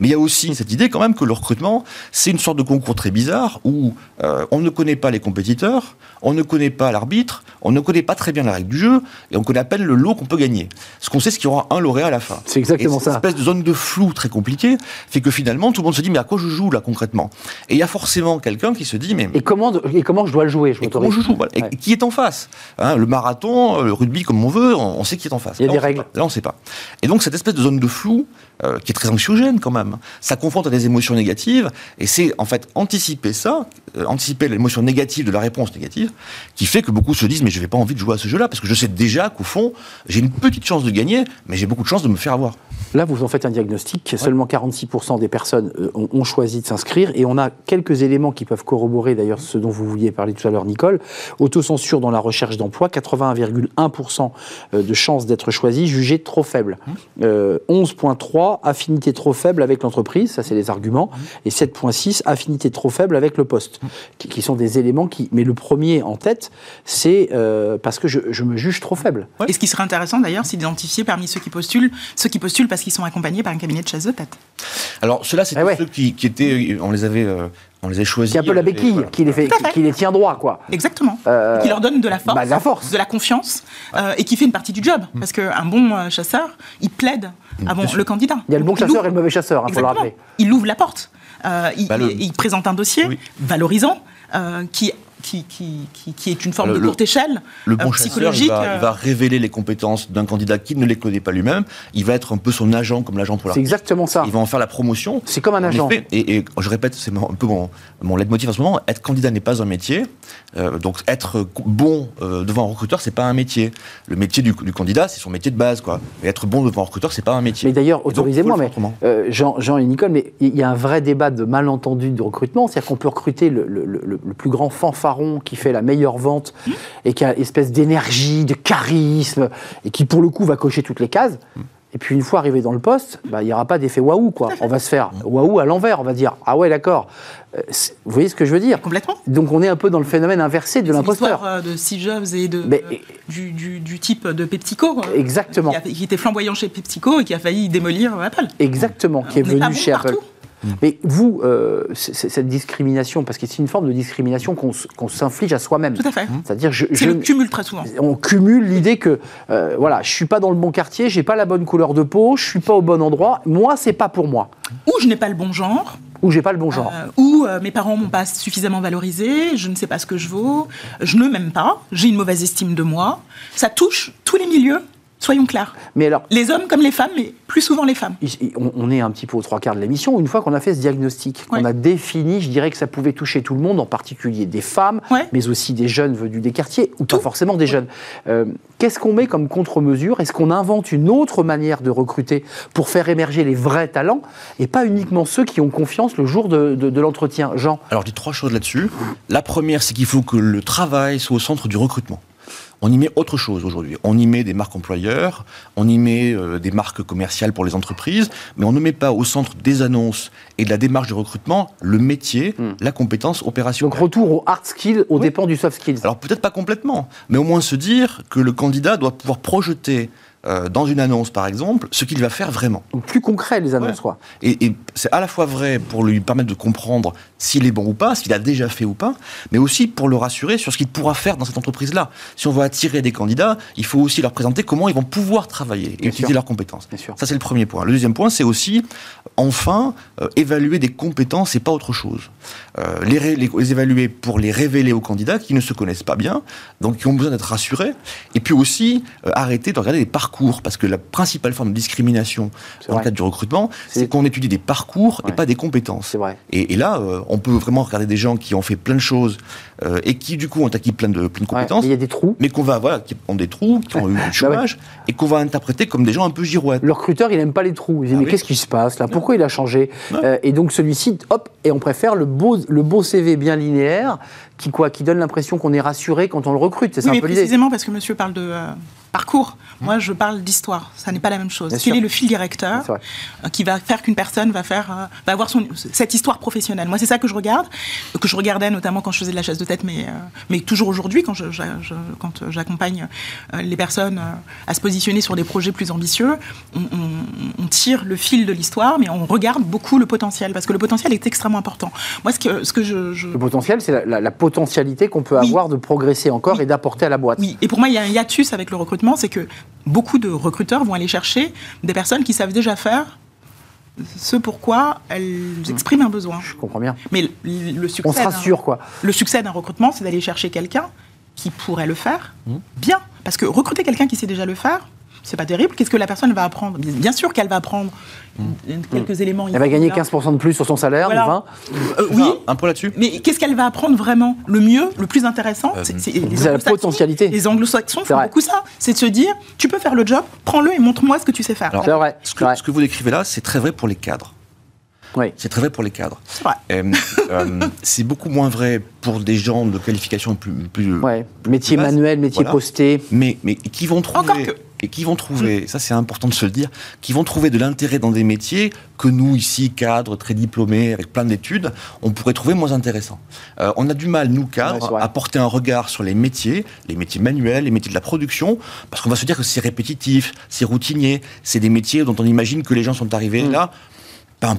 Mais il y a aussi cette idée quand même que le recrutement, c'est une sorte de concours très bizarre où euh, on ne connaît pas les compétiteurs, on ne connaît pas l'arbitre, on ne connaît pas très bien la règle du jeu, et on connaît à peine le lot qu'on peut gagner. Ce qu'on sait, c'est qu'il y aura un lauréat à la fin. C'est exactement Et cette ça. espèce de zone de flou très compliquée fait que finalement, tout le monde se dit, mais à quoi je joue là concrètement Et il y a forcément quelqu'un qui se dit, mais Et comment, et comment je dois le jouer je et comment je m'autorise. joue voilà. Et Ouais. qui est en face Hein, Le marathon, le rugby, comme on veut, on, on sait qui est en face. Il y a Là, des règles. Là, on ne sait pas. Et donc, cette espèce de zone de flou, euh, qui est très anxiogène quand même, ça confronte à des émotions négatives, et c'est en fait anticiper ça, euh, anticiper l'émotion négative de la réponse négative, qui fait que beaucoup se disent, mais je n'ai pas envie de jouer à ce jeu-là, parce que je sais déjà qu'au fond, j'ai une petite chance de gagner, mais j'ai beaucoup de chance de me faire avoir. Là, vous en faites un diagnostic. Seulement 46% des personnes euh, ont, ont choisi de s'inscrire. Et on a quelques éléments qui peuvent corroborer, d'ailleurs, ce dont vous vouliez parler tout à l'heure, Nicole. Autocensure dans la recherche d'emploi, 81,1% euh, de chances d'être choisi, jugé trop faible. Euh, 11,3, affinité trop faible avec l'entreprise, ça c'est les arguments. Et 7,6, affinité trop faible avec le poste. Qui, qui sont des éléments qui. Mais le premier en tête, c'est euh, parce que je, je me juge trop faible. Et ce qui serait intéressant d'ailleurs, c'est d'identifier parmi ceux qui postulent, ceux qui postulent parce qu'ils sont accompagnés par un cabinet de chasse de tête. Alors, ceux-là, c'est Ah ouais. ceux qui, qui étaient, on les avait, euh, on les a choisis. C'est un peu la et béquille voilà. qui les, fait, Tout à fait. qui les tient droit, quoi. Exactement. Euh, qui leur donne de la force, bah, de la force. de la confiance, euh, et qui fait une partie du job. Parce qu'un bon euh, chasseur, il plaide à bon, le candidat. Il y a le bon Il chasseur ouvre- et le mauvais chasseur, il faut le rappeler. Il ouvre la porte. Euh, il, Bah, le- il- il présente un dossier Oui. valorisant euh, qui, qui, qui, qui, qui est une forme Le- de le- courte échelle Le bon chasseur, il psychologique. va, euh, il va révéler les compétences d'un candidat qui ne les connaît pas lui-même. Il va être un peu son agent, comme l'agent pour C'est l'artiste. exactement ça. Il va en faire la promotion. C'est comme un En agent. effet, et, et je répète, c'est un peu mon, mon leitmotiv en ce moment, être candidat n'est pas un métier. Euh, donc être bon euh, devant un recruteur, c'est pas un métier. Le métier du, du candidat, c'est son métier de base. Quoi. Mais être bon devant un recruteur, c'est pas un métier. Mais d'ailleurs, Et autorisez-moi, le mais euh, Jean, Jean et Nicole, mais il y a un vrai débat de malentendu de recrutement. C'est-à-dire qu'on peut recruter le, le- le- le plus grand qui fait la meilleure vente et qui a une espèce d'énergie, de charisme, et qui pour le coup va cocher toutes les cases. Et puis une fois arrivé dans le poste, bah, il n'y aura pas d'effet waouh, quoi. On va se faire waouh à l'envers. On va dire ah ouais, d'accord. Euh, vous voyez ce que je veux dire? Complètement. Donc on est un peu dans le phénomène inversé de l'imposteur. l'histoire euh, de Steve Jobs et de, Mais- euh, du, du- du type de PepsiCo. Exactement. Qui, a- qui était flamboyant chez PepsiCo et qui a failli démolir Apple. Exactement, qui est venu bon chez Apple. Partout. Mais vous, euh, cette discrimination, parce que c'est une forme de discrimination qu'on s'inflige à soi-même. Tout à fait. C'est-à-dire, je, C'est je- le cumul très souvent. on cumule l'idée que, euh, voilà, je suis pas dans le bon quartier, j'ai pas la bonne couleur de peau, je suis pas au bon endroit. Moi, c'est pas pour moi. Ou je n'ai pas le bon genre, Ou j'ai pas le bon genre. euh, ou euh, mes parents m'ont pas suffisamment valorisé, je ne sais pas ce que je vaux, je ne m'aime pas, j'ai une mauvaise estime de moi. Ça touche tous les milieux, soyons clairs. Mais alors, Les hommes comme les femmes, mais plus souvent les femmes. on, est un petit peu aux trois quarts de l'émission. Une fois qu'on a fait ce diagnostic, qu'on Ouais. a défini, je dirais que ça pouvait toucher tout le monde, en particulier des femmes, Ouais. mais aussi des jeunes venus des quartiers, ou pas forcément des jeunes. Euh, Qu'est-ce qu'on met comme contre-mesure? Est-ce qu'on invente une autre manière de recruter pour faire émerger les vrais talents et pas uniquement ceux qui ont confiance le jour de, de- de l'entretien? Jean Alors, je dis trois choses là-dessus. La première, c'est qu'il faut que le travail soit au centre du recrutement. On y met autre chose aujourd'hui. On y met des marques employeurs, on y met euh, des marques commerciales pour les entreprises, mais on ne met pas au centre des annonces et de la démarche de recrutement le métier, la compétence opérationnelle. Donc retour au hard skill au Oui. dépend du soft skills. Alors peut-être pas complètement, mais au moins se dire que le candidat doit pouvoir projeter euh, dans une annonce, par exemple, ce qu'il va faire vraiment. Donc plus concret les annonces Ouais. quoi. Et, et c'est à la fois vrai pour lui permettre de comprendre s'il est bon ou pas, ce qu'il a déjà fait ou pas, mais aussi pour le rassurer sur ce qu'il pourra faire dans cette entreprise-là. Si on veut attirer des candidats, il faut aussi leur présenter comment ils vont pouvoir travailler et Bien utiliser sûr. leurs compétences. Bien sûr. Ça, c'est le premier point. Le deuxième point, c'est aussi, enfin, euh, évaluer des compétences et pas autre chose. Euh, les, ré- les- les évaluer pour les révéler aux candidats qui ne se connaissent pas bien, donc qui ont besoin d'être rassurés, et puis aussi euh, arrêter de regarder les parcours parce que la principale forme de discrimination dans le cadre du recrutement, c'est qu'on étudie des parcours et pas des compétences. C'est vrai. Et, là, euh, on peut vraiment regarder des gens qui ont fait plein de choses euh, et qui, du coup, ont acquis plein de, plein de compétences. mais il y a des trous. Mais qu'on va, voilà, qui ont des trous, qui ont eu du bah chômage, et qu'on va interpréter comme des gens un peu girouettes. Le recruteur, il n'aime pas les trous. Il dit, ah mais qu'est-ce qui se passe là? Pourquoi il a changé? Euh, Et donc, celui-ci, hop, et on préfère le beau, le beau CV bien linéaire qui, quoi, qui donne l'impression qu'on est rassuré quand on le recrute. C'est oui, un peu précisément parce que monsieur parle de parcours. Moi, je parle d'histoire. Ça n'est pas la même chose. Quel est le fil directeur euh, qui va faire qu'une personne va faire, euh, va avoir son, cette histoire professionnelle? Moi, c'est ça que je regarde, que je regardais notamment quand je faisais de la chasse de tête, mais, euh, mais toujours aujourd'hui, quand, je, quand j'accompagne les personnes à se positionner sur des projets plus ambitieux, on, tire le fil de l'histoire, mais on regarde beaucoup le potentiel, parce que le potentiel est extrêmement important. Moi, ce que, ce que je, Le potentiel, c'est la, potentialité qu'on peut avoir de progresser encore et d'apporter à la boîte. Oui, et pour moi, il y a un hiatus avec le recrutement c'est que beaucoup de recruteurs vont aller chercher des personnes qui savent déjà faire ce pourquoi elles expriment un besoin. Je comprends bien. Mais le, succès. On se rassure, quoi. Le succès d'un recrutement, c'est d'aller chercher quelqu'un qui pourrait le faire mmh. bien. Parce que recruter quelqu'un qui sait déjà le faire, c'est pas terrible. Qu'est-ce que la personne va apprendre? Bien sûr qu'elle va apprendre mm. quelques éléments. Elle va gagner 15% de plus sur son salaire, 20 euh, Oui. Un peu là-dessus. Mais qu'est-ce qu'elle va apprendre vraiment? Le mieux, le plus intéressant, euh, c'est la potentialité. Les anglo-saxons font beaucoup ça. C'est de se dire, tu peux faire le job, prends-le et montre-moi ce que tu sais faire. C'est vrai. Ce que, ce que vous décrivez là, c'est très vrai pour les cadres. Oui. C'est très vrai pour les cadres. C'est vrai. Euh, (laughs) c'est beaucoup moins vrai pour des gens de qualification plus. plus ouais. Métier manuel, métier posté. Mais, mais qui vont trouver. Encore que et qui vont trouver, ça c'est important de se le dire, qui vont trouver de l'intérêt dans des métiers que nous, ici, cadres très diplômés, avec plein d'études, on pourrait trouver moins intéressants. Euh, on a du mal, nous, cadres, à porter un regard sur les métiers, les métiers manuels, les métiers de la production, parce qu'on va se dire que c'est répétitif, c'est routinier, c'est des métiers dont on imagine que les gens sont arrivés mm. là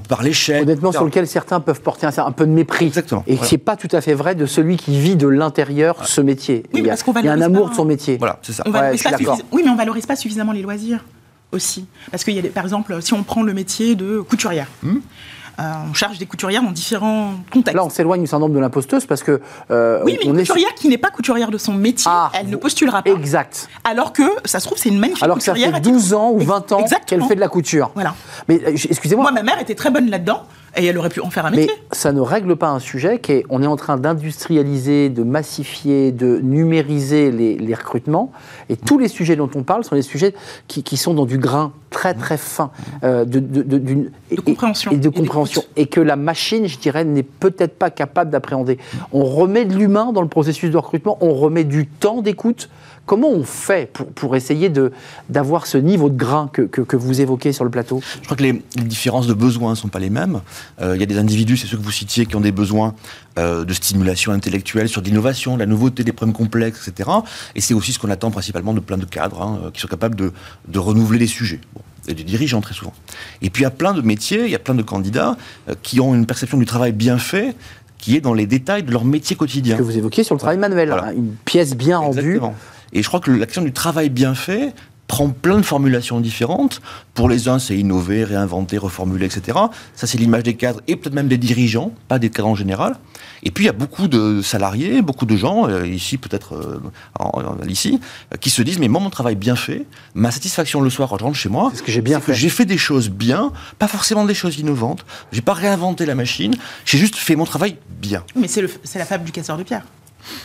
par l'échelle. Honnêtement, sur lequel certains peuvent porter un, peu de mépris. Exactement. Et ce n'est pas tout à fait vrai de celui qui vit de l'intérieur ce métier. il y a, il y a un amour de son métier. Voilà, c'est ça. oui, mais on valorise pas suffisamment les loisirs aussi. Parce qu'il y a, par exemple, si on prend le métier de couturière. Hmm. Euh, on charge des couturières dans différents contextes. Là, on s'éloigne du syndrome de l'imposteuse parce que. Euh, oui, mais une couturière qui n'est pas couturière de son métier, ah, elle ne postulera pas. Exact. Alors que, ça se trouve, c'est une magnifique Alors que ça fait 12 ans ou 20 ans qu'elle fait de la couture. Voilà. Mais euh, excusez-moi. Moi, ma mère était très bonne là-dedans. Et elle aurait pu en faire un métier. Mais ça ne règle pas un sujet qui est, on est en train d'industrialiser, de massifier, de numériser les, recrutements. Et tous les sujets dont on parle sont des sujets qui, sont dans du grain très très fin euh, de, de, compréhension. Et, de compréhension. Et que la machine, je dirais, n'est peut-être pas capable d'appréhender. On remet de l'humain dans le processus de recrutement, on remet du temps d'écoute. Comment on fait pour, pour essayer d'avoir ce niveau de grain que, que, vous évoquez sur le plateau? Je crois que les, différences de besoins ne sont pas les mêmes. Euh, il y a des individus, c'est ceux que vous citiez, qui ont des besoins euh, de stimulation intellectuelle sur l'innovation, la nouveauté, des problèmes complexes, etc. Et c'est aussi ce qu'on attend principalement de plein de cadres hein, qui sont capables de, de renouveler les sujets. et des dirigeants très souvent. Et puis il y a plein de métiers, il y a plein de candidats euh, qui ont une perception du travail bien fait, qui est dans les détails de leur métier quotidien. Ce que vous évoquiez sur le travail manuel, hein, une pièce bien rendue. Et je crois que l'action du travail bien fait prend plein de formulations différentes. Pour les uns, c'est innover, réinventer, reformuler, etc. Ça, c'est l'image des cadres et peut-être même des dirigeants, pas des cadres en général. Et puis, il y a beaucoup de salariés, beaucoup de gens, euh, ici peut-être euh, ici, euh, qui se disent, mais moi, mon travail bien fait, ma satisfaction le soir quand je rentre chez moi, c'est ce que j'ai bien fait. J'ai fait des choses bien, pas forcément des choses innovantes. J'ai pas réinventé la machine. J'ai juste fait mon travail bien. Mais c'est la fable du casseur de pierre.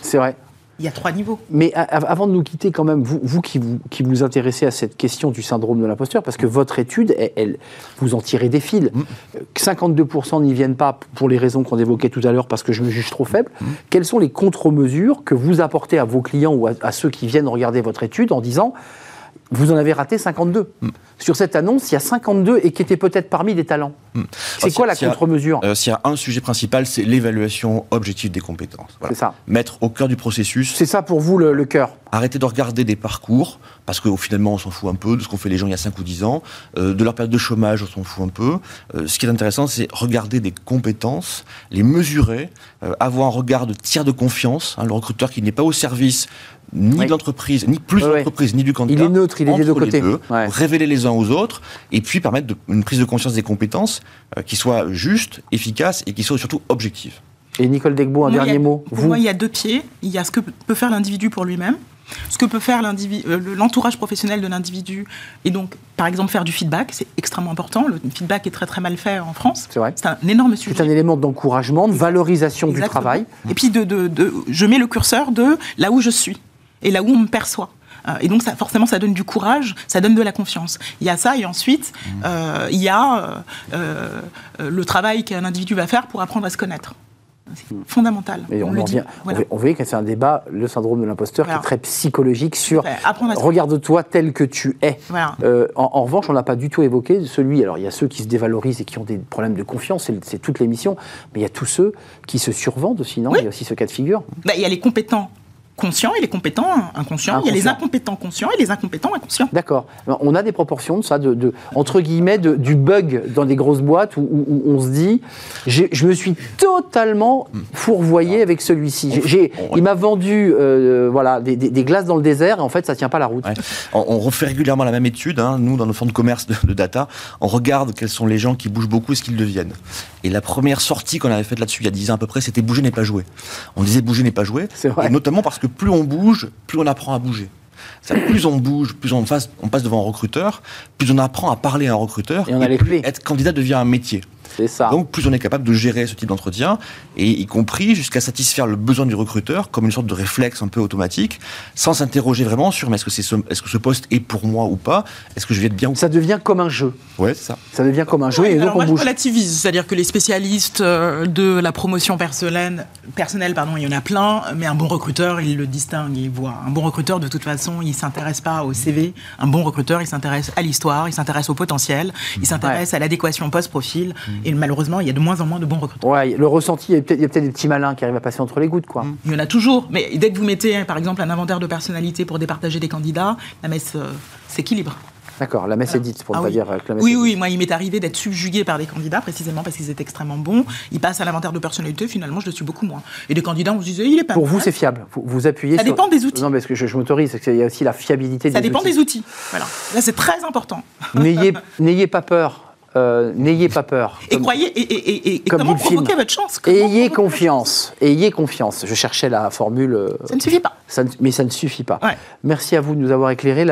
C'est vrai il y a trois niveaux. Mais avant de nous quitter, quand même, vous, vous, qui, vous qui vous intéressez à cette question du syndrome de l'imposteur, parce que votre étude, elle, vous en tirez des fils. 52% mm. n'y viennent pas pour les raisons qu'on évoquait tout à l'heure, parce que je me juge trop faible. Mm. Quelles sont les contre-mesures que vous apportez à vos clients ou à ceux qui viennent regarder votre étude en disant vous en avez raté 52. Hmm. Sur cette annonce, il y a 52 et qui étaient peut-être parmi des talents. Hmm. C'est quoi la contre-mesure euh, S'il y a un sujet principal, c'est l'évaluation objective des compétences. C'est ça. Mettre au cœur du processus. C'est ça pour vous le, cœur Arrêter de regarder des parcours, parce qu'au finalement, on s'en fout un peu de ce qu'ont fait les gens il y a 5 ou 10 ans. Euh, de leur période de chômage, on s'en fout un peu. Euh, ce qui est intéressant, c'est regarder des compétences, les mesurer, avoir un regard de tiers de confiance, hein, le recruteur qui n'est pas au service ni de l'entreprise, ni plus de l'entreprise, ni du candidat. Il est neutre, il est des deux côtés. Révéler les uns aux autres, et puis permettre une prise de conscience des compétences euh, qui soit juste, efficace et qui soit surtout objective. Et Nicole Degbo, un dernier mot. Pour moi, il y a deux pieds. Il y a ce que peut faire l'individu pour lui-même. Ce que peut faire l'entourage professionnel de l'individu, et donc, par exemple, faire du feedback, c'est extrêmement important. Le feedback est très très mal fait en France. C'est vrai. C'est un énorme sujet. C'est un élément d'encouragement, de valorisation du travail. Et puis, de, de, je mets le curseur de là où je suis et là où on me perçoit. Euh, et donc, ça, forcément, ça donne du courage, ça donne de la confiance. Il y a ça, et ensuite, mmh. euh, il y a euh, le travail qu'un individu va faire pour apprendre à se connaître. C'est fondamental. on, on, dit, on, voyait que c'est un débat, le syndrome de l'imposteur, qui est très psychologique sur regarde-toi tel que tu es. en, revanche, on n'a pas du tout évoqué celui. Alors, il y a ceux qui se dévalorisent et qui ont des problèmes de confiance, c'est toute l'émission, mais il y a tous ceux qui se survendent aussi, non Il y a aussi ce cas de figure. Bah, il y a les compétents conscients et les compétents inconscients. Il y a les incompétents conscients et les incompétents inconscients. D'accord. On a des proportions de ça, de, entre guillemets, de, du bug dans des grosses boîtes où, on se dit, je me suis totalement fourvoyé avec celui-ci. Il m'a vendu euh, voilà, des, glaces dans le désert et en fait, ça tient pas la route. On, refait régulièrement la même étude. Hein. Nous, dans nos fonds de commerce de, data, on regarde quels sont les gens qui bougent beaucoup et ce qu'ils deviennent. Et la première sortie qu'on avait faite là-dessus il y a 10 ans à peu près, c'était bouger n'est pas jouer. On disait bouger n'est pas jouer. Vrai. Et notamment parce que plus on bouge, plus on apprend à bouger. (clears throat) Plus on bouge, plus on, passe, on passe devant un recruteur, plus on apprend à parler à un recruteur, et, on a les plus être candidat devient un métier. Ça. Donc, plus on est capable de gérer ce type d'entretien, et y compris jusqu'à satisfaire le besoin du recruteur comme une sorte de réflexe un peu automatique, sans s'interroger vraiment sur est-ce que, c'est ce, est-ce que ce poste est pour moi ou pas? Est-ce que je vais être bien ou Ça devient comme un jeu. Ouais, c'est ça. Ça devient comme un jeu et donc on bouge. Je relativise, c'est-à-dire que les spécialistes euh, de la promotion personnelle, personnelle pardon, il y en a plein, mais un bon recruteur, il le distingue, il voit. Un bon recruteur, de toute façon, il s'intéresse pas au CV. Un bon recruteur, il s'intéresse à l'histoire, il s'intéresse au potentiel, il s'intéresse à l'adéquation post-profil. Mmh. Et malheureusement, il y a de moins en moins de bons recruteurs. Ouais, le ressenti, il y a peut-être des petits malins qui arrivent à passer entre les gouttes, quoi. Il y en a toujours, mais dès que vous mettez, par exemple, un inventaire de personnalité pour départager des candidats, la messe euh, s'équilibre. D'accord, la messe est dite, pour ne ah pas dire euh, que la messe Oui, oui, moi, il m'est arrivé d'être subjugué par des candidats, précisément parce qu'ils étaient extrêmement bons. Ils passent à l'inventaire de personnalité, finalement, je le suis beaucoup moins. Et des candidats, on se disait, il est pas Pour vous, c'est fiable. Vous, vous appuyez Ça dépend des outils. Non, mais ce que je, m'autorise, c'est qu'il y a aussi la fiabilité Ça des dépend des outils. Voilà. Là, c'est très important. N'ayez (laughs) pas peur. Euh, n'ayez pas peur. Et croyez, et, et, comment provoquer votre chance Ayez confiance. Ayez confiance. Je cherchais la formule. Euh, ça ne suffit pas. mais ça ne suffit pas. Merci à vous de nous avoir éclairé.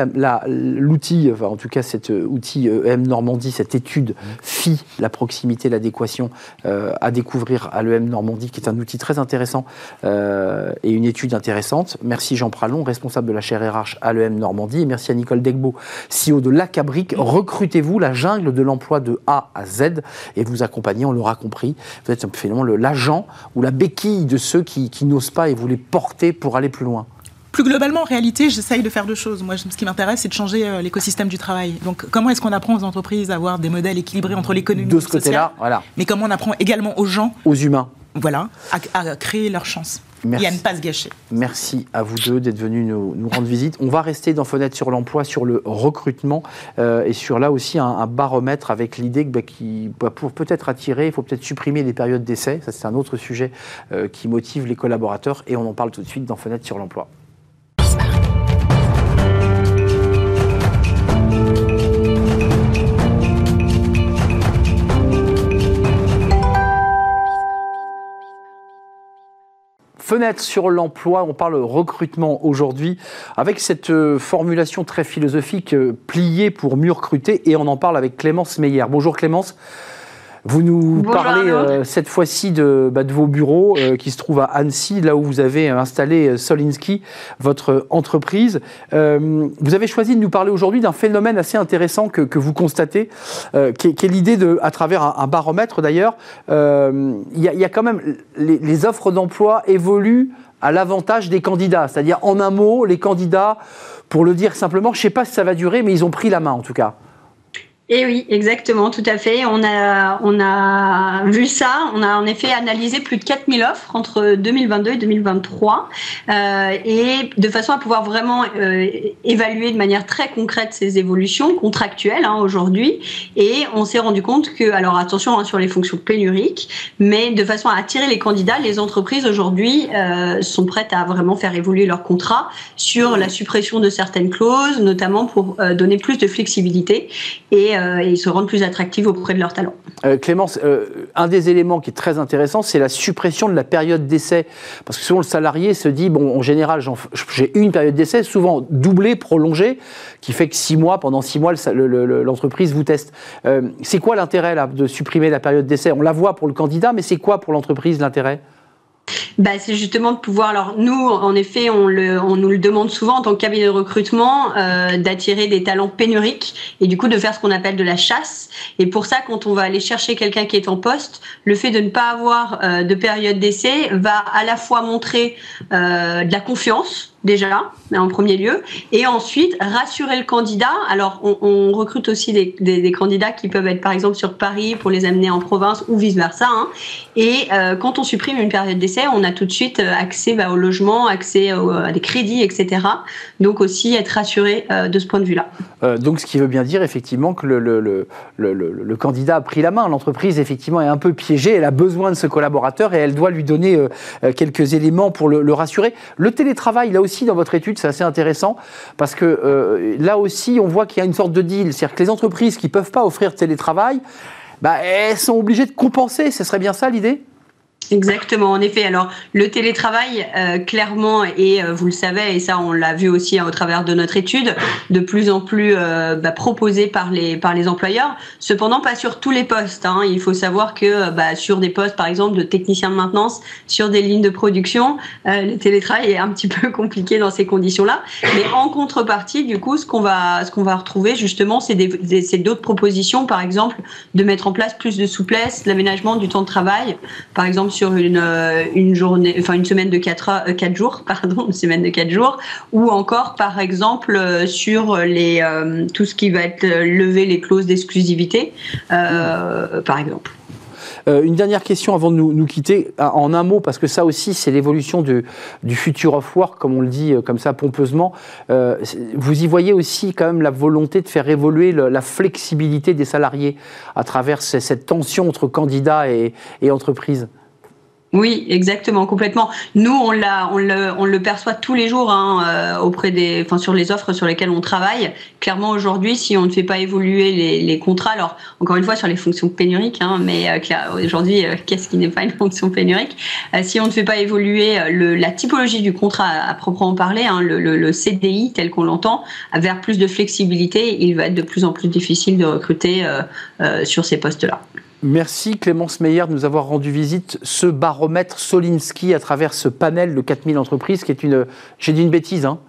L'outil, enfin, en tout cas cet euh, outil EM Normandie, cette étude FI, la proximité, l'adéquation, à découvrir à l'EM Normandie, qui est un outil très intéressant et une étude intéressante. Merci Jean Pralon, responsable de la chaire RH à l'EM Normandie. Et merci à Nicole Degbo, CEO de l'Acabric. Recrutez-vous la jungle de l'emploi de de A à Z et vous accompagner, on l'aura compris. Vous êtes finalement l'agent ou la béquille de ceux qui, n'osent pas et vous les portez pour aller plus loin. Plus globalement, en réalité, j'essaye de faire deux choses. Moi, ce qui m'intéresse, c'est de changer euh, l'écosystème du travail. Donc, comment est-ce qu'on apprend aux entreprises à avoir des modèles équilibrés entre l'économie et le social De ce côté-là, voilà. Mais comment on apprend également aux gens, aux humains, voilà, à, créer leur chance. Et à ne pas se gâcher. Merci à vous deux d'être venus nous, rendre visite. On va rester dans Fenêtre sur l'emploi, sur le recrutement euh, et sur là aussi un, baromètre avec l'idée que bah, qui, bah, pour peut-être attirer, il faut peut-être supprimer les périodes d'essai. Ça, c'est un autre sujet euh, qui motive les collaborateurs et on en parle tout de suite dans Fenêtre sur l'emploi. Fenêtre sur l'emploi, on parle recrutement aujourd'hui, avec cette euh, formulation très philosophique, euh, pliée pour mieux recruter, et on en parle avec Clémence Meyer. Bonjour Clémence. Vous nous parlez euh, cette fois-ci de, bah, de, vos bureaux euh, qui se trouvent à Annecy, là où vous avez installé euh, Solinsky, votre entreprise. vous avez choisi de nous parler aujourd'hui d'un phénomène assez intéressant que, que vous constatez, qui est, est l'idée de, à travers un, baromètre d'ailleurs, il y, y, a quand même les, les offres d'emploi évoluent à l'avantage des candidats. C'est-à-dire, en un mot, les candidats, pour le dire simplement, je ne sais pas si ça va durer, mais ils ont pris la main en tout cas. Et eh oui, exactement, tout à fait. On a, on a vu ça. On a en effet analysé plus de 4000 offres entre 2022 et 2023, euh, et de façon à pouvoir vraiment euh, évaluer de manière très concrète ces évolutions contractuelles hein, aujourd'hui. Et on s'est rendu compte que, alors attention hein, sur les fonctions pénuriques, mais de façon à attirer les candidats, les entreprises aujourd'hui euh, sont prêtes à vraiment faire évoluer leur contrat sur la suppression de certaines clauses, notamment pour euh, donner plus de flexibilité et et, se rendre plus attractives auprès de leurs talents. Clémence, un des éléments qui est très intéressant, c'est la suppression de la période d'essai. Parce que souvent le salarié se dit, bon, en général, j'ai une période d'essai, souvent doublée, prolongée, qui fait que six mois, pendant six mois, l'entreprise vous teste. c'est quoi l'intérêt de supprimer la période d'essai? On la voit pour le candidat, mais c'est quoi pour l'entreprise l'intérêt? Bah, c'est justement de pouvoir. Alors nous, en effet, on, le, on nous le demande souvent en tant que cabinet de recrutement euh, d'attirer des talents pénuriques et du coup de faire ce qu'on appelle de la chasse. Et pour ça, quand on va aller chercher quelqu'un qui est en poste, le fait de ne pas avoir euh, de période d'essai va à la fois montrer euh, de la confiance déjà, en premier lieu, et ensuite rassurer le candidat. Alors, on, recrute aussi des, candidats qui peuvent être, par exemple, sur Paris pour les amener en province ou vice-versa. Hein. Et euh, quand on supprime une période d'essai, on a tout de suite euh, accès bah, au logement, accès à des crédits, etc. Donc aussi être rassuré euh, de ce point de vue-là. donc, ce qui veut bien dire, effectivement, que le, le, le, candidat a pris la main. L'entreprise, effectivement, est un peu piégée. Elle a besoin de ce collaborateur et elle doit lui donner quelques éléments pour le, rassurer. Le télétravail, là aussi, aussi dans votre étude, c'est assez intéressant, parce que euh, là aussi, on voit qu'il y a une sorte de deal. C'est-à-dire que les entreprises qui ne peuvent pas offrir télétravail, bah, elles sont obligées de compenser. Ce serait bien ça l'idée? Exactement, en effet. Alors, le télétravail, euh, clairement, et euh, vous le savez, et ça, on l'a vu aussi hein, au travers de notre étude, de plus en plus euh, bah, proposé par les, par les employeurs. Cependant, pas sur tous les postes. Hein. Il faut savoir que bah, sur des postes, par exemple, de technicien de maintenance, sur des lignes de production, le télétravail est un petit (laughs) peu compliqué dans ces conditions-là. Mais en contrepartie, du coup, ce qu'on va, ce qu'on va retrouver, justement, c'est d'autres propositions, par exemple, de mettre en place plus de souplesse, l'aménagement du temps de travail, par exemple, sur une, euh, une journée, enfin une semaine de 4, 4 euh, jours, (laughs) pardon, une semaine de 4 jours, ou encore par exemple euh, sur les, tout ce qui va être lever les clauses d'exclusivité, par exemple. une dernière question avant de nous, quitter, en un mot, parce que ça aussi, c'est l'évolution du, du, future of work, comme on le dit comme ça pompeusement. vous y voyez aussi quand même la volonté de faire évoluer la flexibilité des salariés à travers cette tension entre candidats et entreprises? Oui, exactement, complètement. Nous, on, l'a, on, le, on le perçoit tous les jours hein, euh, auprès des, enfin, sur les offres sur lesquelles on travaille. Clairement, aujourd'hui, si on ne fait pas évoluer les, contrats, alors encore une fois sur les fonctions pénuriques, hein, mais euh, aujourd'hui, euh, (laughs) qu'est-ce qui n'est pas une fonction pénurique? Si on ne fait pas évoluer le, la typologie du contrat à, proprement parler, hein, le, le, le, CDI tel qu'on l'entend, vers plus de flexibilité, il va être de plus en plus difficile de recruter sur ces postes-là. Merci Clémence Meyer de nous avoir rendu visite ce baromètre Solinsky à travers ce panel de 4000 entreprises qui est une... J'ai dit une bêtise, hein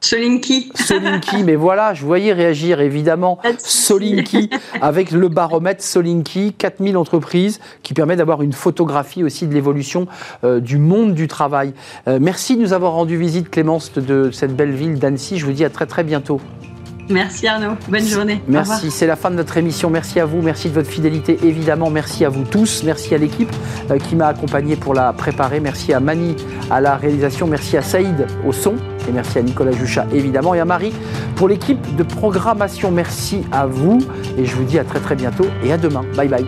Solinki. Solinki, mais voilà, je voyais réagir évidemment Solinki avec le baromètre Solinki, 4000 entreprises qui permet d'avoir une photographie aussi de l'évolution euh, du monde du travail. Euh, merci de nous avoir rendu visite Clémence de cette belle ville d'Annecy. Je vous dis à très très bientôt. Merci Arnaud, bonne journée. Merci, c'est la fin de notre émission. Merci à vous, merci de votre fidélité évidemment, merci à vous tous, merci à l'équipe euh, qui m'a accompagné pour la préparer, merci à Mani à la réalisation, merci à Saïd au son et merci à Nicolas Juchat évidemment et à Marie pour l'équipe de programmation. Merci à vous et je vous dis à très très bientôt et à demain. Bye bye.